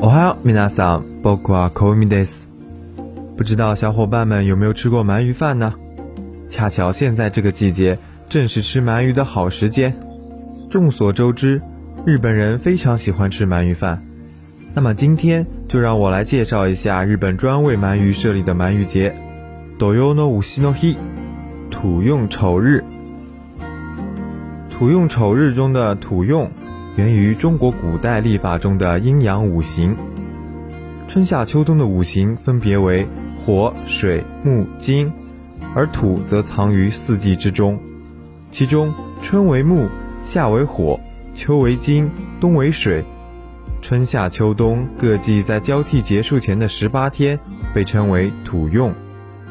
おはよう、皆さん。僕はコウミです。不知道小伙伴们有没有吃过鳗鱼饭呢？恰巧现在这个季节，正是吃鳗鱼的好时间。众所周知，日本人非常喜欢吃鳗鱼饭。那么今天就让我来介绍一下日本专为鳗鱼设立的鳗鱼节——土用の五夕の日，土用丑日。 土用丑日中的土用，源于中国古代历法中的阴阳五行。春夏秋冬的五行分别为火、水、木、金，而土则藏于四季之中。其中，春为木，夏为火，秋为金，冬为水。春夏秋冬各季在交替结束前的十八天被称为土用，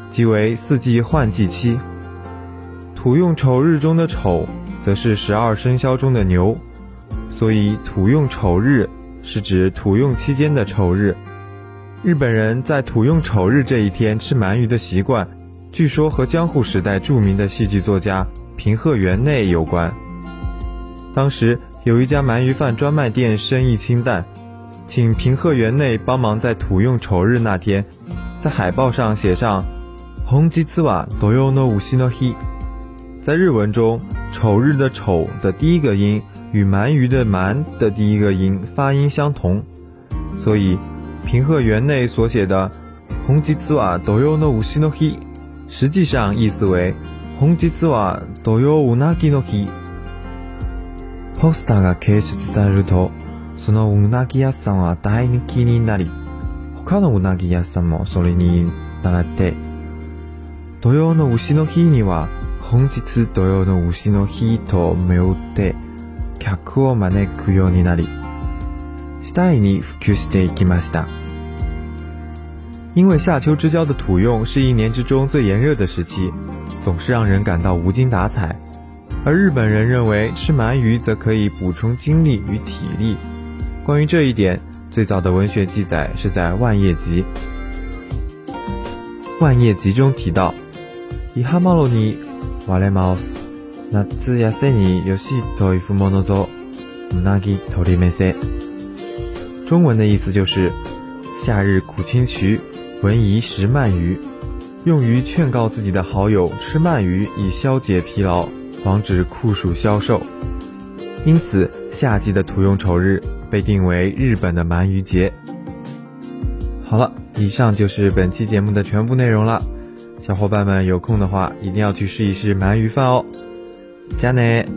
即为四季换季期。土用丑日中的丑，则是十二生肖中的牛，所以土用丑日是指土用期间的丑日。日本人在土用丑日这一天吃鳗鱼的习惯，据说和江户时代著名的戏剧作家平贺源内有关。当时。有一家鳗鱼饭专卖店生意清淡，请平贺园内帮忙在土用丑日那天，在海报上写上“红吉次瓦多用诺五西诺希”。在日文中，丑日的丑的第一个音与鳗鱼的鳗的第一个音发音相同，所以平贺园内所写的“红吉次瓦多用诺五西诺希”，实际上意思为“红吉次瓦多用乌纳基诺希”。ポスターが掲出されると、そのうなぎ屋さんは大人気になり、他のうなぎ屋さんもそれに習って、土曜の牛の日には、本日土曜の牛の日と銘打って、客を招くようになり、次第に普及していきました。因为夏秋之交的土用是一年之中最炎热的时期，总是让人感到无精打采。而日本人认为吃鳗鱼则可以补充精力与体力。关于这一点，最早的文学记载是在《万叶集》。《万叶集》中提到：“伊哈马罗尼 瓦莱马斯，夏亚塞尼有西托伊夫莫诺佐，乌纳吉托里梅塞。”中文的意思就是：夏日苦清渠，闻宜食鳗鱼，用于劝告自己的好友吃鳗鱼以消解疲劳。防止酷暑消瘦，因此夏季的土用丑日被定为日本的鳗鱼节。好了，以上就是本期节目的全部内容了。小伙伴们有空的话，一定要去试一试鳗鱼饭哦。加内。